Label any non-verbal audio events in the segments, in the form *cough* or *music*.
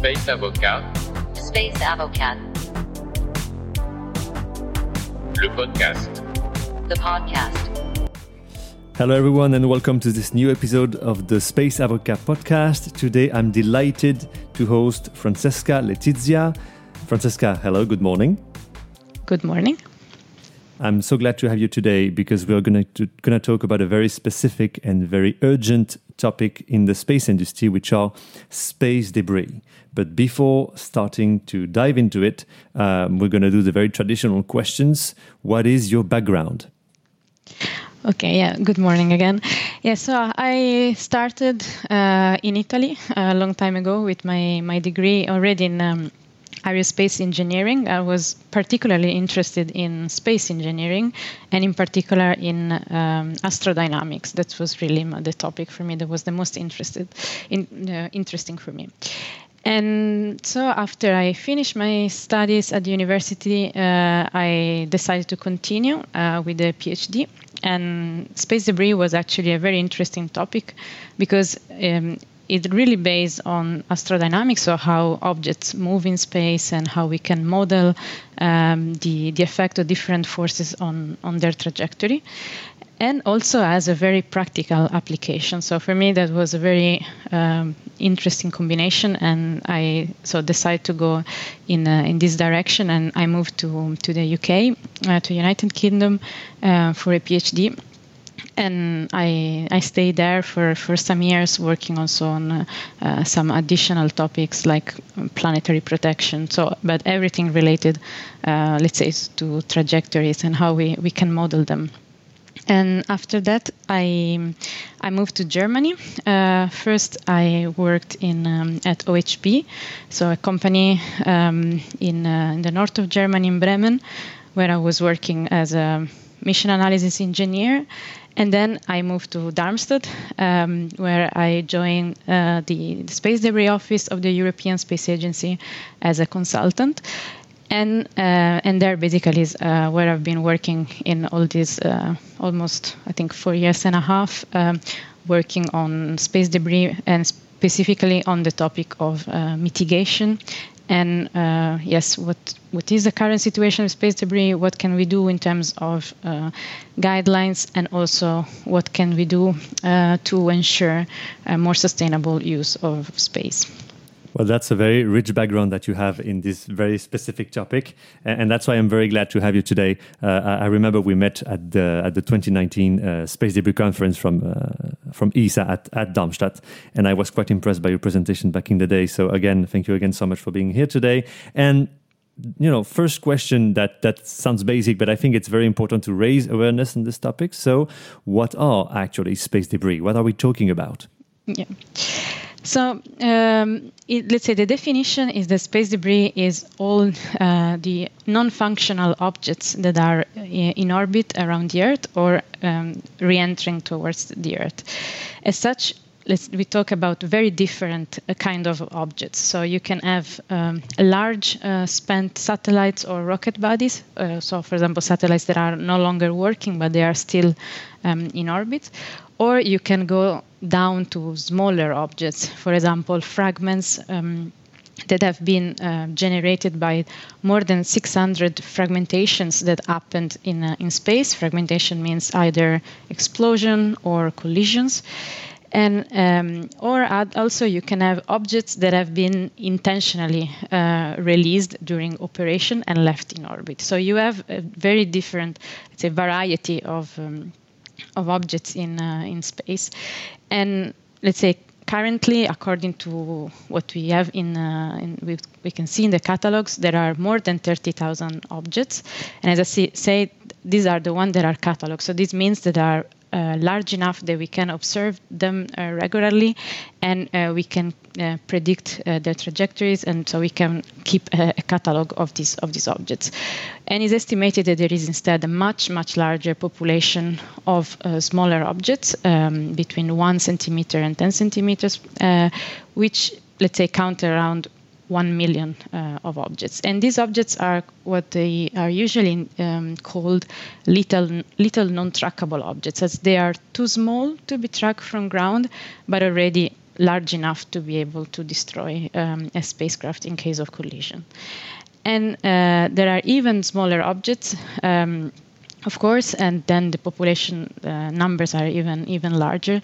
Space Avocat, Space Avocat, le podcast. the podcast. Hello, everyone, and welcome to this new episode of the Space Avocat podcast. Today, I'm delighted to host Francesca Letizia. Francesca, hello, good morning. Good morning. I'm so glad to have you today because we're going to going to talk about a very specific and very urgent topic in the space industry, which are space debris. But before starting to dive into it, um, we're going to do the very traditional questions. What is your background? Okay, yeah, good morning again. Yeah, so I started uh, in Italy a long time ago with my, my degree already in um, aerospace engineering. I was particularly interested in space engineering and, in particular, in um, astrodynamics. That was really the topic for me that was the most interested in, uh, interesting for me. And so, after I finished my studies at the university, uh, I decided to continue uh, with the PhD. And space debris was actually a very interesting topic because um, it really based on astrodynamics, so how objects move in space and how we can model um, the, the effect of different forces on, on their trajectory and also as a very practical application. So for me, that was a very um, interesting combination, and I so decided to go in uh, in this direction, and I moved to to the UK, uh, to United Kingdom, uh, for a PhD. And I, I stayed there for, for some years, working also on uh, uh, some additional topics like planetary protection. So, but everything related, uh, let's say, to trajectories and how we, we can model them and after that i i moved to germany uh, first i worked in um, at OHB so a company um, in, uh, in the north of germany in bremen where i was working as a mission analysis engineer and then I moved to Darmstadt, um, where I joined uh, the, the Space Debris Office of the European Space Agency as a consultant and uh, and there basically is uh, where I've been working in all these uh, almost I think four years and a half, um, working on space debris and specifically on the topic of uh, mitigation. And uh, yes, what what is the current situation of space debris? What can we do in terms of uh, guidelines, and also what can we do to ensure a more sustainable use of space? Well, that's a very rich background that you have in this very specific topic, and, that's why I'm very glad to have you today. Uh, I I remember we met at the at the 2019 uh, Space Debris Conference from uh, from ESA at, at Darmstadt, and I was quite impressed by your presentation back in the day. So again, thank you again so much for being here today. And you know, first question that that sounds basic, but I think it's very important to raise awareness on this topic. So, what are actually space debris? What are we talking about? Yeah. So um, it, let's say the definition is that space debris is all uh, the non-functional objects that are in orbit around the Earth or um, re-entering towards the Earth. As such, we talk about very different uh, kind of objects. So you can have um, large uh, spent satellites or rocket bodies. Uh, so, for example, satellites that are no longer working but they are still um, in orbit, or you can go down to smaller objects, for example, fragments. Um, that have been uh, generated by more than 600 fragmentations that happened in, uh, in space. Fragmentation means either explosion or collisions. And um, or also you can have objects that have been intentionally uh, released during operation and left in orbit. So you have a very different, it's a variety of um, of objects in uh, in space, and let's say currently, according to what we have in, uh, in we, we, can see in the catalogs, there are more than 30,000 objects. And as I see, say, these are the ones that are cataloged. So this means that are large enough that we can observe them uh, regularly and uh, we can uh, predict uh, their trajectories and so we can keep a, a, catalog of these of these objects. And it's estimated that there is instead a much much larger population of uh, smaller objects um, between one centimeter and 10 centimeters which let's say count around 1 million uh, of objects. And these objects are what they are usually um, called little, little non trackable objects, as they are too small to be tracked from ground, but already large enough to be able to destroy um, a spacecraft in case of collision. And uh, there are even smaller objects. Um, of course, and then the population uh, numbers are even even larger.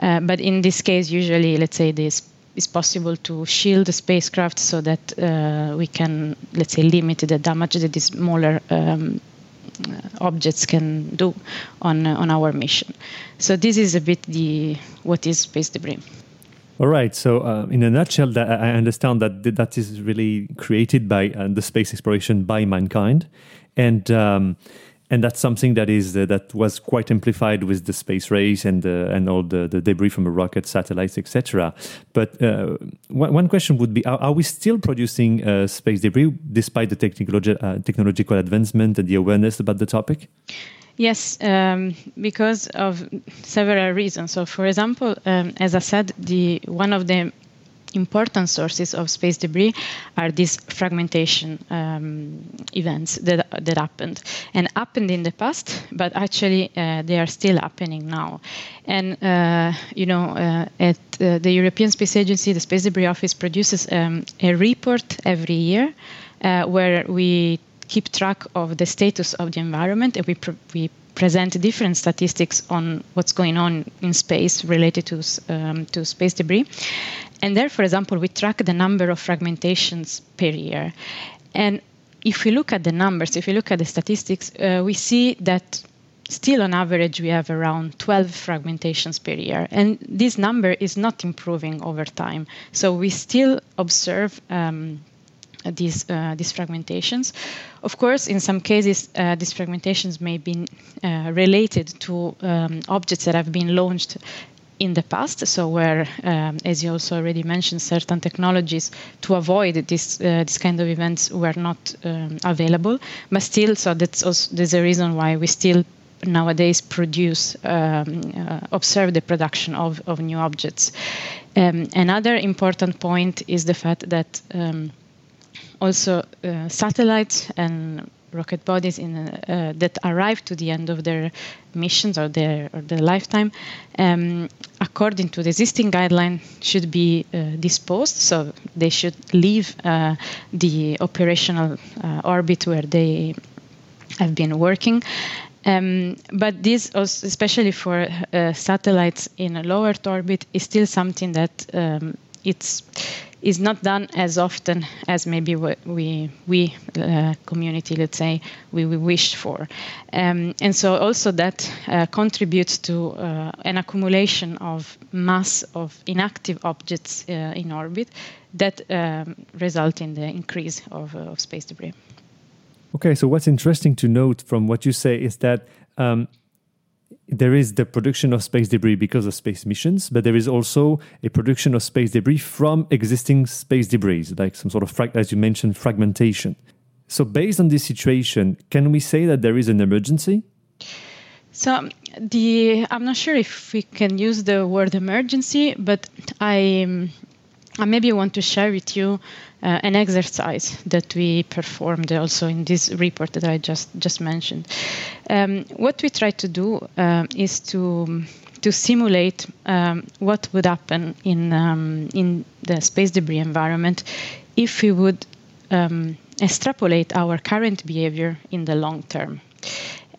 Uh, but in this case, usually, let's say this is possible to shield the spacecraft so that uh, we can, let's say, limit the damage that these smaller um, uh, objects can do on uh, on our mission. So this is a bit the what is space debris. All right. So, uh, in a nutshell, that I understand that that is really created by uh, the space exploration by mankind, and um, and that's something that is uh, that was quite amplified with the space race and uh, and all the, the debris from the rocket, satellites, etc. But uh, one, one question would be: Are, are we still producing uh, space debris despite the technologi- uh, technological advancement and the awareness about the topic? Yes, um, because of several reasons. So, for example, um, as I said, the one of the important sources of space debris are these fragmentation um, events that, that happened and happened in the past, but actually uh, they are still happening now. And uh, you know, uh, at uh, the European Space Agency, the Space Debris Office produces um, a report every year uh, where we keep track of the status of the environment and we, pr- we present different statistics on what's going on in space related to, um, to space debris. And there, for example, we track the number of fragmentations per year. And if we look at the numbers, if we look at the statistics, uh, we see that still on average we have around 12 fragmentations per year. And this number is not improving over time. So we still observe. Um, these uh, these fragmentations. Of course, in some cases, uh, these fragmentations may be uh, related to um, objects that have been launched in the past. So, where, um, as you also already mentioned, certain technologies to avoid this uh, this kind of events were not um, available. But still, so that's also there's a reason why we still nowadays produce um, uh, observe the production of, of new objects. Um, another important point is the fact that um, also uh, satellites and rocket bodies in, uh, that arrive to the end of their missions or their or their lifetime, um, according to the existing guideline, should be uh, disposed. So they should leave uh, the operational uh, orbit where they have been working. Um, but this, especially for uh, satellites in a low Earth orbit, is still something that um, it's is not done as often as maybe we we uh, community let's say we, we wish for. Um, and so also that uh, contributes to uh, an accumulation of mass of inactive objects uh, in orbit that um, result in the increase of, uh, of space debris. Okay so what's interesting to note from what you say is that um, there is the production of space debris because of space missions, but there is also a production of space debris from existing space debris, like some sort of, as you mentioned, fragmentation. So, based on this situation, can we say that there is an emergency? So, um, the I'm not sure if we can use the word emergency, but I um, I maybe want to share with you uh, an exercise that we performed also in this report that I just just mentioned. Um, what we try to do uh, is to to simulate um, what would happen in um, in the space debris environment if we would um, extrapolate our current behavior in the long term.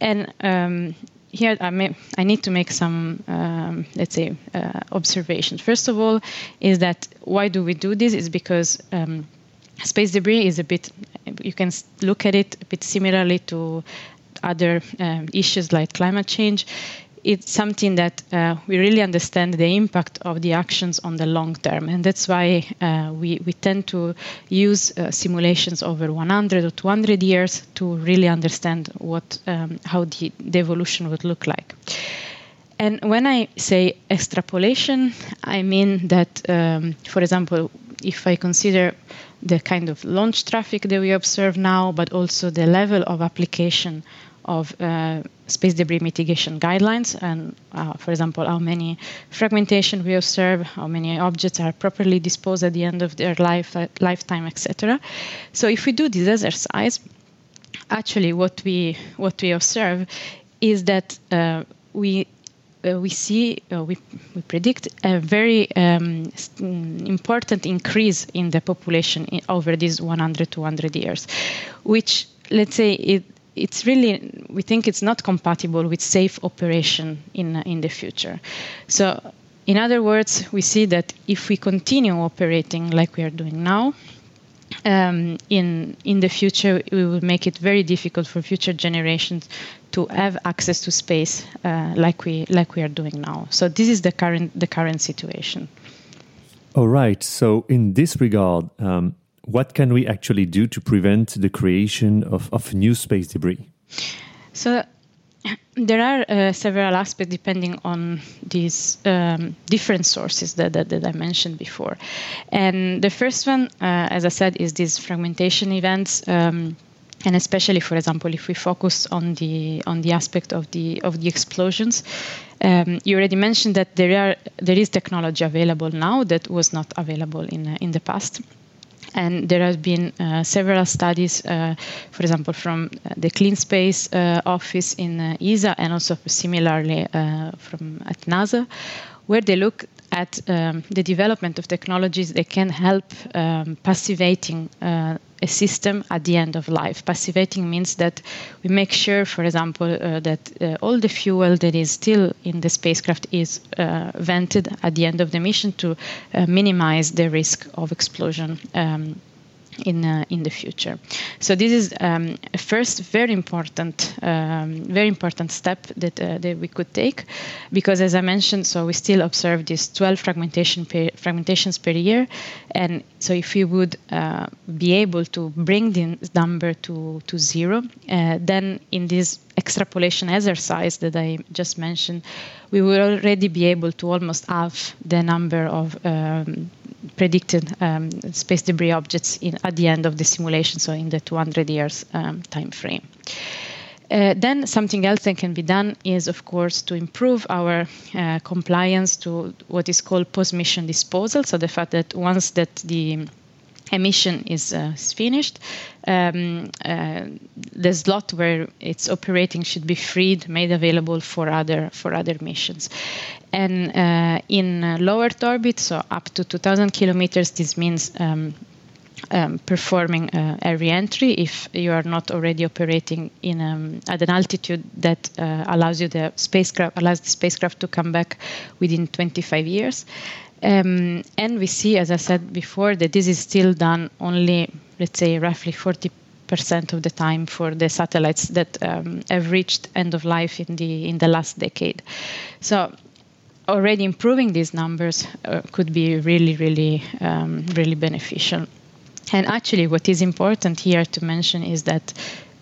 And um, here I, may, I need to make some, um, let's say, uh, observations. First of all, is that why do we do this? Is because um, space debris is a bit, you can look at it a bit similarly to other um, issues like climate change it's something that uh, we really understand the impact of the actions on the long term, and that's why uh, we we tend to use uh, simulations over 100 or 200 years to really understand what um, how the, the evolution would look like. And when I say extrapolation, I mean that, um, for example, if I consider the kind of launch traffic that we observe now, but also the level of application of uh, space debris mitigation guidelines and, uh, for example, how many fragmentation we observe, how many objects are properly disposed at the end of their life, uh, lifetime, etc. So if we do this exercise, actually what we what we observe is that uh, we we see, uh, we, we predict a very um, important increase in the population in, over these 100 200 years, which let's say it it's really we think it's not compatible with safe operation in in the future. So, in other words, we see that if we continue operating like we are doing now, um, in in the future we will make it very difficult for future generations to have access to space uh, like we like we are doing now. So this is the current the current situation. All right. So in this regard. Um, what can we actually do to prevent the creation of, of new space debris? So *clears throat* there are uh, several aspects depending on these um, different sources that, that, that, I mentioned before. And the first one, uh, as I said, is these fragmentation events. Um, and especially, for example, if we focus on the on the aspect of the of the explosions, um, you already mentioned that there are there is technology available now that was not available in uh, in the past. And there have been uh, several studies, uh, for example, from uh, the Clean Space uh, office in uh, ESA and also similarly from at NASA, where they look at um, the development of technologies that can help um, passivating uh, a system at the end of life. Passivating means that we make sure, for example, uh, that uh, all the fuel that is still in the spacecraft is uh, vented at the end of the mission to uh, minimize the risk of explosion. Um, in uh, in the future. So this is um, a first very important um, very important step that uh, that we could take, because as I mentioned, so we still observe these 12 fragmentation per, fragmentations per year, and so if we would uh, be able to bring this number to to zero, uh, then in this extrapolation exercise that I just mentioned, we will already be able to almost halve the number of um, predicted um, space debris objects in, at the end of the simulation, so in the 200 years um, time frame. Uh, then something else that can be done is, of course, to improve our uh, compliance to what is called post-mission disposal. So the fact that once that the emission is, uh, is finished, um, uh, the slot where it's operating should be freed, made available for other for other missions. And uh, in uh, low Earth orbit, so up to 2,000 kilometers, this means um, um, performing uh, a re-entry if you are not already operating in um, at an altitude that uh, allows you the spacecraft allows the spacecraft to come back within 25 years. Um, and we see, as I said before, that this is still done only, let's say, roughly 40 percent of the time for the satellites that um, have reached end of life in the in the last decade. So already improving these numbers uh, could be really, really, um, really beneficial. And actually, what is important here to mention is that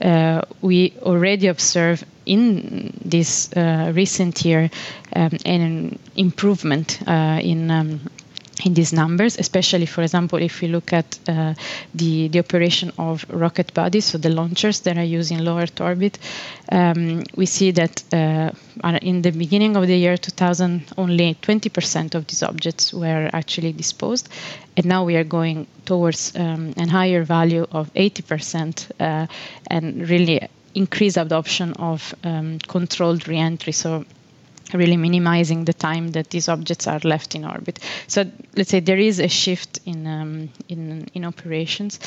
uh, we already observe in this uh, recent year um, an improvement uh, in um, in these numbers, especially, for example, if we look at uh, the, the operation of rocket bodies, so the launchers that are used in low Earth orbit, um, we see that uh, in the beginning of the year 2000, only 20% of these objects were actually disposed. And now we are going towards um, a higher value of 80% uh, and really increased adoption of um, controlled reentry. So really minimizing the time that these objects are left in orbit. So let's say there is a shift in um, in, in operations,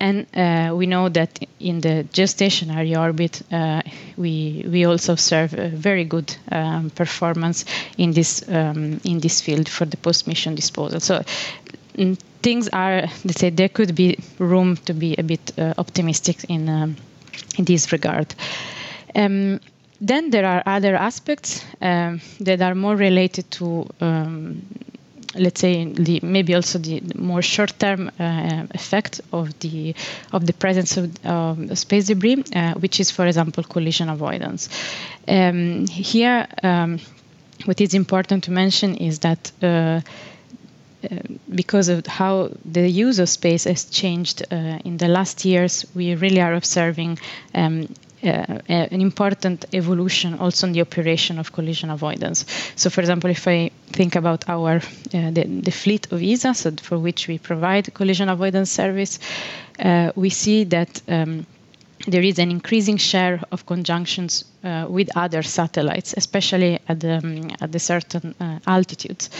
and uh, we know that in the geostationary orbit, uh, we we also observe a very good um, performance in this um, in this field for the post-mission disposal. So mm, things are let's say there could be room to be a bit uh, optimistic in um, in this regard. Um, then there are other aspects um, that are more related to, um, let's say, the, maybe also the more short-term uh, effect of the of the presence of space debris, uh, which is, for example, collision avoidance. Um, here, um, what is important to mention is that. Uh, because of how the use of space has changed uh, in the last years, we really are observing um, uh, an important evolution also in the operation of collision avoidance. So, for example, if I think about our uh, the, the, fleet of ESA, so for which we provide collision avoidance service, uh, we see that. Um, there is an increasing share of conjunctions uh, with other satellites, especially at the, um, at the certain uh, altitudes.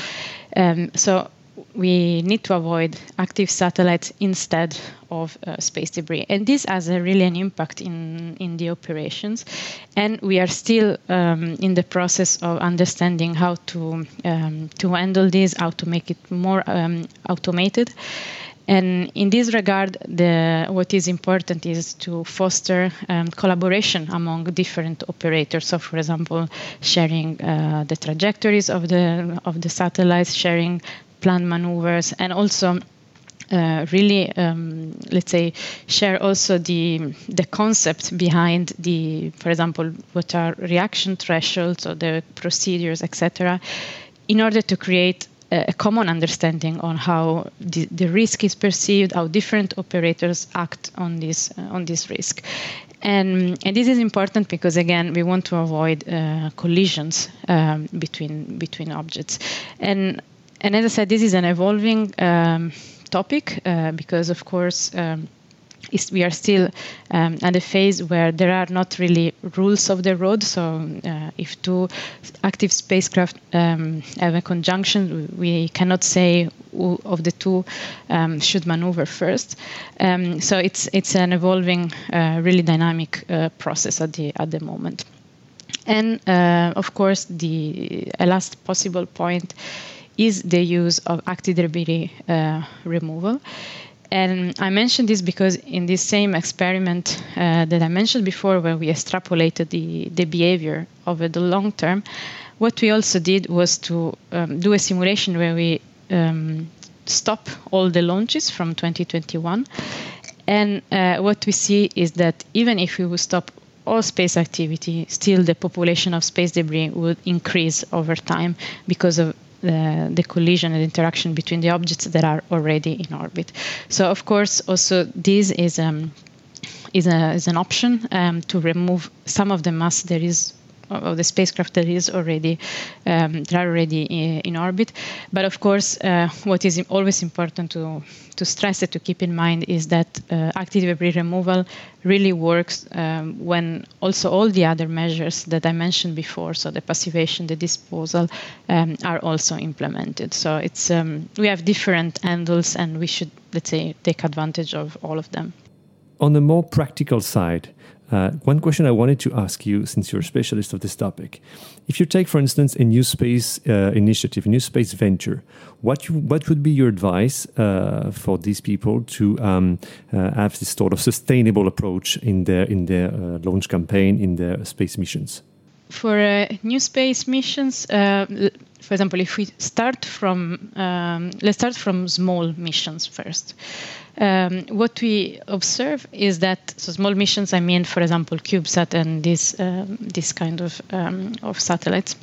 Um, so we need to avoid active satellites instead of uh, space debris. And this has a really an impact in, in the operations. And we are still um, in the process of understanding how to, um, to handle this, how to make it more um, automated. And in this regard, the, what is important is to foster um, collaboration among different operators. So, for example, sharing uh, the trajectories of the of the satellites, sharing planned maneuvers, and also uh, really, um, let's say, share also the the concept behind the, for example, what are reaction thresholds or the procedures, etc., in order to create a common understanding on how the, the, risk is perceived, how different operators act on this uh, on this risk, and and this is important because again we want to avoid uh, collisions um, between between objects, and and as I said, this is an evolving um, topic uh, because of course. Um, we are still um, at a phase where there are not really rules of the road. So, uh, if two active spacecraft um, have a conjunction, we cannot say who of the two um, should maneuver first. Um, so, it's it's an evolving, uh, really dynamic uh, process at the at the moment. And uh, of course, the last possible point is the use of active debris uh, removal. And I mentioned this because in this same experiment uh, that I mentioned before, where we extrapolated the, the behavior over the long term, what we also did was to um, do a simulation where we um, stop all the launches from 2021. And uh, what we see is that even if we would stop all space activity, still the population of space debris would increase over time because of the, collision and interaction between the objects that are already in orbit. So, of course, also this is um, is, a, is an option um, to remove some of the mass that is of the spacecraft that is already um, that are already in, orbit. But of course, uh, what is always important to to stress and to keep in mind is that uh, active debris removal really works um, when also all the other measures that I mentioned before, so the passivation, the disposal, um, are also implemented. So it's um, we have different handles, and we should let's say take advantage of all of them. On the more practical side, uh, one question I wanted to ask you, since you're a specialist of this topic, if you take, for instance, a new space uh, initiative, a new space venture, what you, what would be your advice uh, for these people to um, uh, have this sort of sustainable approach in their in their uh, launch campaign, in their space missions? For uh, new space missions, for example, if we start from um, let's start from small missions first. Um, what we observe is that so small missions. I mean, for example, CubeSat and this um, this kind of um, of satellites.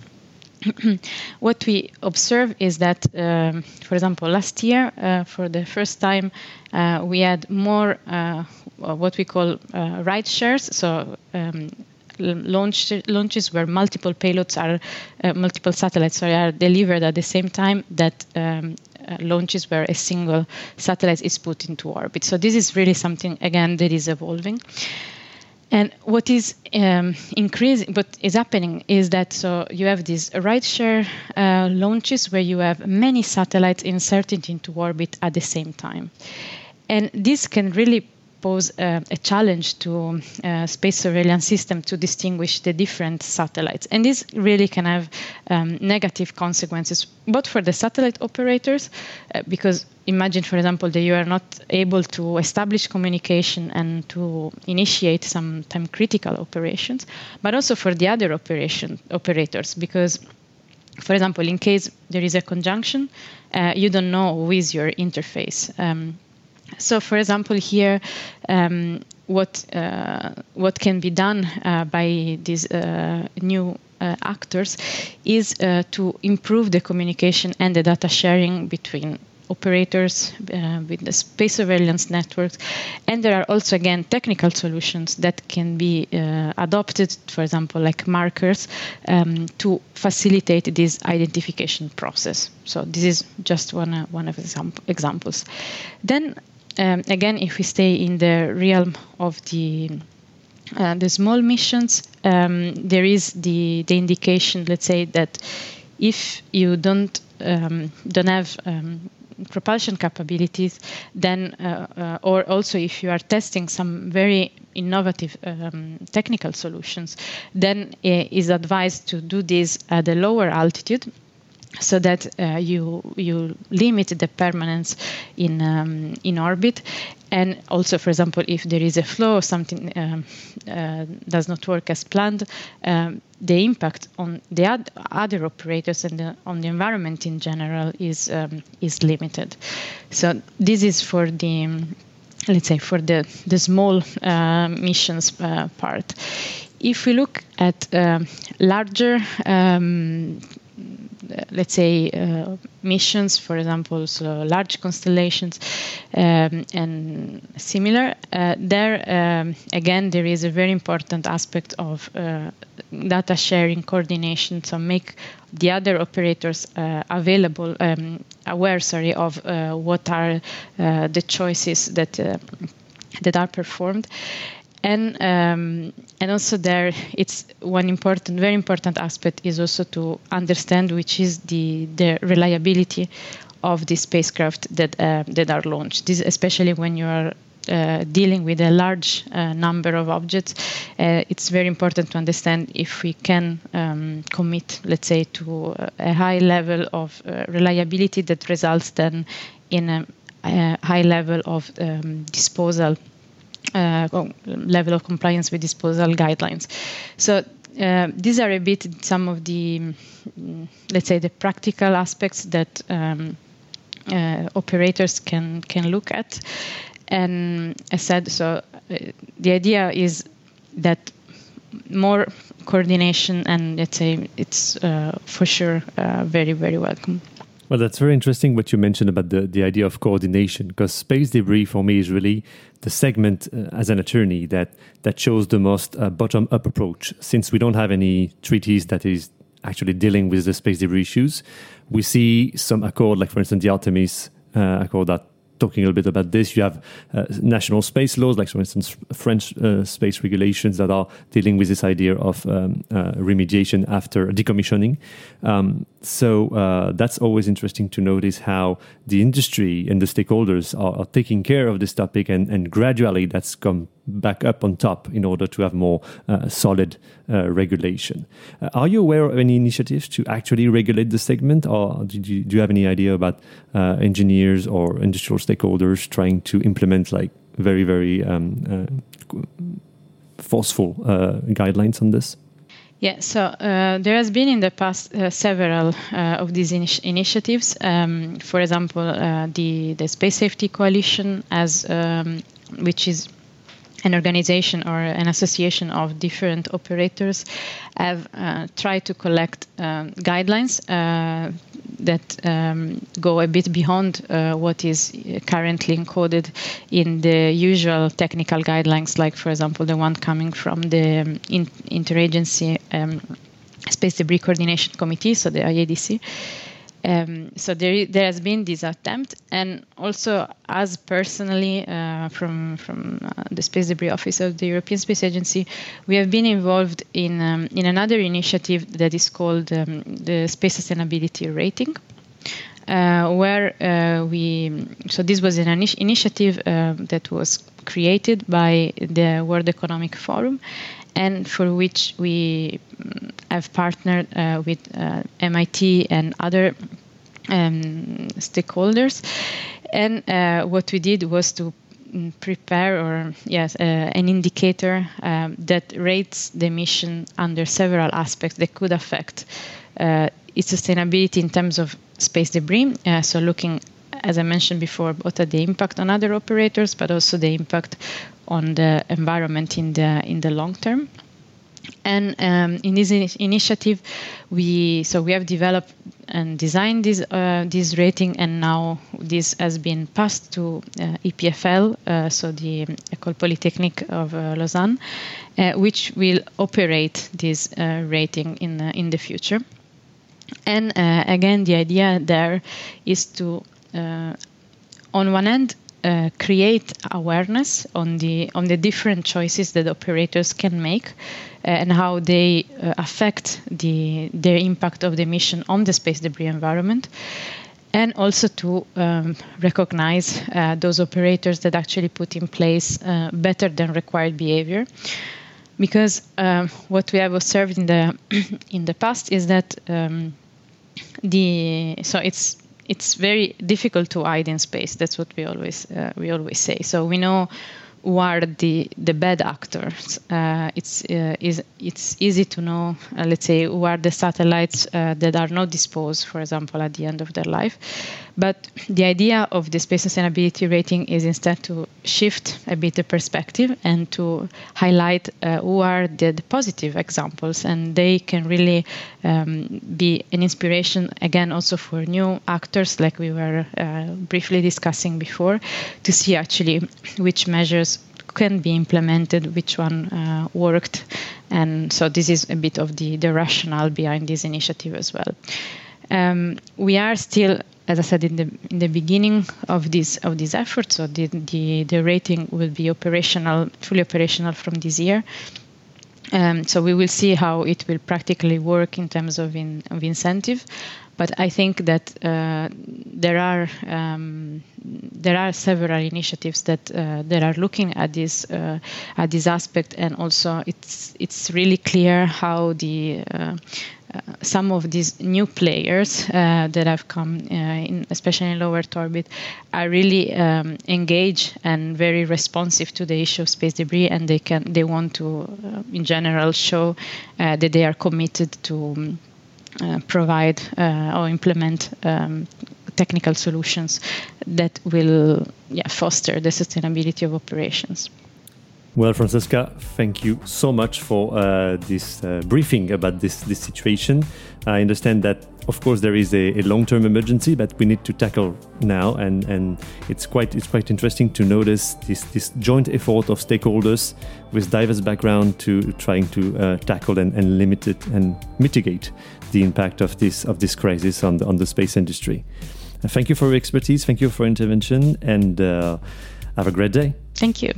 *clears throat* what we observe is that, um, for example, last year, uh, for the first time, uh, we had more uh, what we call uh, ride shares. So um, launch, launches where multiple payloads are, uh, multiple satellites sorry, are delivered at the same time that um, uh, launches where a single satellite is put into orbit. So this is really something again that is evolving. And what is um, increasing, what is happening is that so you have these rideshare uh, launches where you have many satellites inserted into orbit at the same time, and this can really pose a, a challenge to uh, space surveillance system to distinguish the different satellites. And this really can have um, negative consequences, both for the satellite operators, uh, because imagine, for example, that you are not able to establish communication and to initiate some time critical operations, but also for the other operation operators, because for example, in case there is a conjunction, uh, you don't know who is your interface. Um, so, for example, here, um, what uh, what can be done uh, by these uh, new uh, actors is uh, to improve the communication and the data sharing between operators uh, with the space surveillance networks. And there are also again technical solutions that can be adopted for example like markers um, to facilitate this identification process. So this is just one one of example, examples. Then um, again, if we stay in the realm of the uh, the small missions, um, there is the the indication, let's say that if you don't um, don't have um, propulsion capabilities, then uh, uh, or also if you are testing some very innovative um, technical solutions, then it is advised to do this at a lower altitude so that uh, you you limit the permanence in um, in orbit. And also for example if there is a flow or something um, uh, does not work as planned um, the impact on the ad- other operators and the, on the environment in general is um, is limited. So this is for the let's say for the the small uh, missions uh, part. If we look at um, larger um, let's say uh, missions, for example, so large constellations um, and similar. Uh, there um, again, there is a very important aspect of uh, data sharing, coordination, so make the other operators uh, available, um, aware, sorry, of uh, what are uh, the choices that that are performed and um, and also there it's one important very important aspect is also to understand which is the the reliability of the spacecraft that uh, that are launched. This especially when you are uh, dealing with a large uh, number of objects, uh, it's very important to understand if we can um, commit, let's say, to a high level of uh, reliability that results then in a, a high level of um, disposal uh, level of compliance with disposal guidelines. So uh, these are a bit some of the, mm, let's say, the practical aspects that um, uh, operators can can look at. And I said, so uh, the idea is that more coordination and let's say it's uh, for sure uh, very very welcome. Well, that's very interesting what you mentioned about the, the idea of coordination, because space debris for me is really the segment uh, as an attorney that, that shows the most uh, bottom up approach. Since we don't have any treaties that is actually dealing with the space debris issues, we see some accord, like for instance, the Artemis uh, accord that talking a little bit about this. You have uh, national space laws, like for instance, French uh, space regulations that are dealing with this idea of um, uh, remediation after decommissioning. Um, so uh, that's always interesting to notice how the industry and the stakeholders are, are taking care of this topic, and, and, gradually that's come back up on top in order to have more uh, solid uh, regulation. Uh, are you aware of any initiatives to actually regulate the segment, or you, do you have any idea about uh, engineers or industrial stakeholders trying to implement like very very um, uh, forceful guidelines on this? Yeah, so uh, there has been in the past uh, several uh, of these initiatives. Um, for example, uh, the the Space Safety Coalition, as um, which is an organization or an association of different operators, have uh, tried to collect um, guidelines uh, that um, go a bit beyond uh, what is currently encoded in the usual technical guidelines, like, for example, the one coming from the um, in- Interagency um, Space Debris Coordination Committee, so the IADC. Um, so there, there has been this attempt, and also as personally uh, from from uh, the Space Debris Office of the European Space Agency, we have been involved in um, in another initiative that is called um, the Space Sustainability Rating. Uh, where uh, we so this was an initiative uh, that was created by the World Economic Forum, and for which we mm, have partnered uh, with uh, MIT and other um, stakeholders. And uh, what we did was to mm, prepare or yes uh, an indicator um, that rates the mission under several aspects that could affect uh, its sustainability in terms of space debris uh, so looking as i mentioned before both at the impact on other operators but also the impact on the environment in the in the long term. And um, in this in- initiative, we so we have developed and designed this uh, this rating, and now this has been passed to uh, EPFL, uh, so the École Polytechnique of uh, Lausanne, uh, which will operate this uh, rating in in the future. And again, the idea there is to, on one end, uh, create awareness on the on the different choices that operators can make uh, and how they uh, affect the their impact of the mission on the space debris environment and also to um, recognize uh, those operators that actually put in place uh, better than required behavior. Because um, what we have observed in the *clears throat* in the past is that um, the so it's it's very difficult to hide in space. That's what we always uh, we always say. So we know who are the the bad actors. Uh, it's uh, is it's easy to know. Uh, let's say who are the satellites uh, that are not disposed, for example, at the end of their life. But the idea of the space sustainability rating is instead to shift a bit the perspective and to highlight uh, who are the, the, positive examples, and they can really um, be an inspiration again also for new actors, like we were uh, briefly discussing before, to see actually which measures can be implemented, which one uh, worked, and so this is a bit of the the rationale behind this initiative as well. Um, we are still as I said in the in the beginning of this of this effort, so the, the, the rating will be operational, fully operational from this year. Um, so we will see how it will practically work in terms of in, of incentive, but I think that uh, there are um, there are several initiatives that uh, that are looking at this uh, at this aspect, and also it's it's really clear how the uh, some of these new players uh, that have come, uh, in, especially in lower orbit, are really um, engaged and very responsive to the issue of space debris, and they can they want to, in general, show that they are committed to. Um, provide or implement um, technical solutions that will yeah, foster the sustainability of operations. Well, Francesca, thank you so much for uh, this uh, briefing about this, this situation. I understand that, of course, there is a, a long-term emergency that we need to tackle now, and, and it's quite it's quite interesting to notice this this joint effort of stakeholders with diverse background to trying to uh, tackle and, and limit it and mitigate the impact of this of this crisis on the, on the space industry. Uh, thank you for your expertise. Thank you for intervention, and uh, have a great day. Thank you.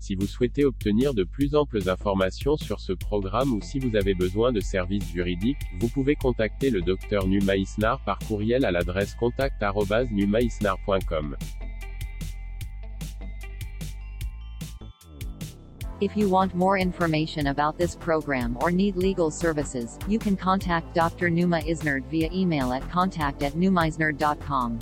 Si vous souhaitez obtenir de plus amples informations sur ce programme ou si vous avez besoin de services juridiques, vous pouvez contacter le Dr Numa Isnar par courriel à l'adresse contact@numaisnar.com. If you want more information about this program or need legal services, you can contact Dr. Numa Isnard via email at contact at numaisnard.com.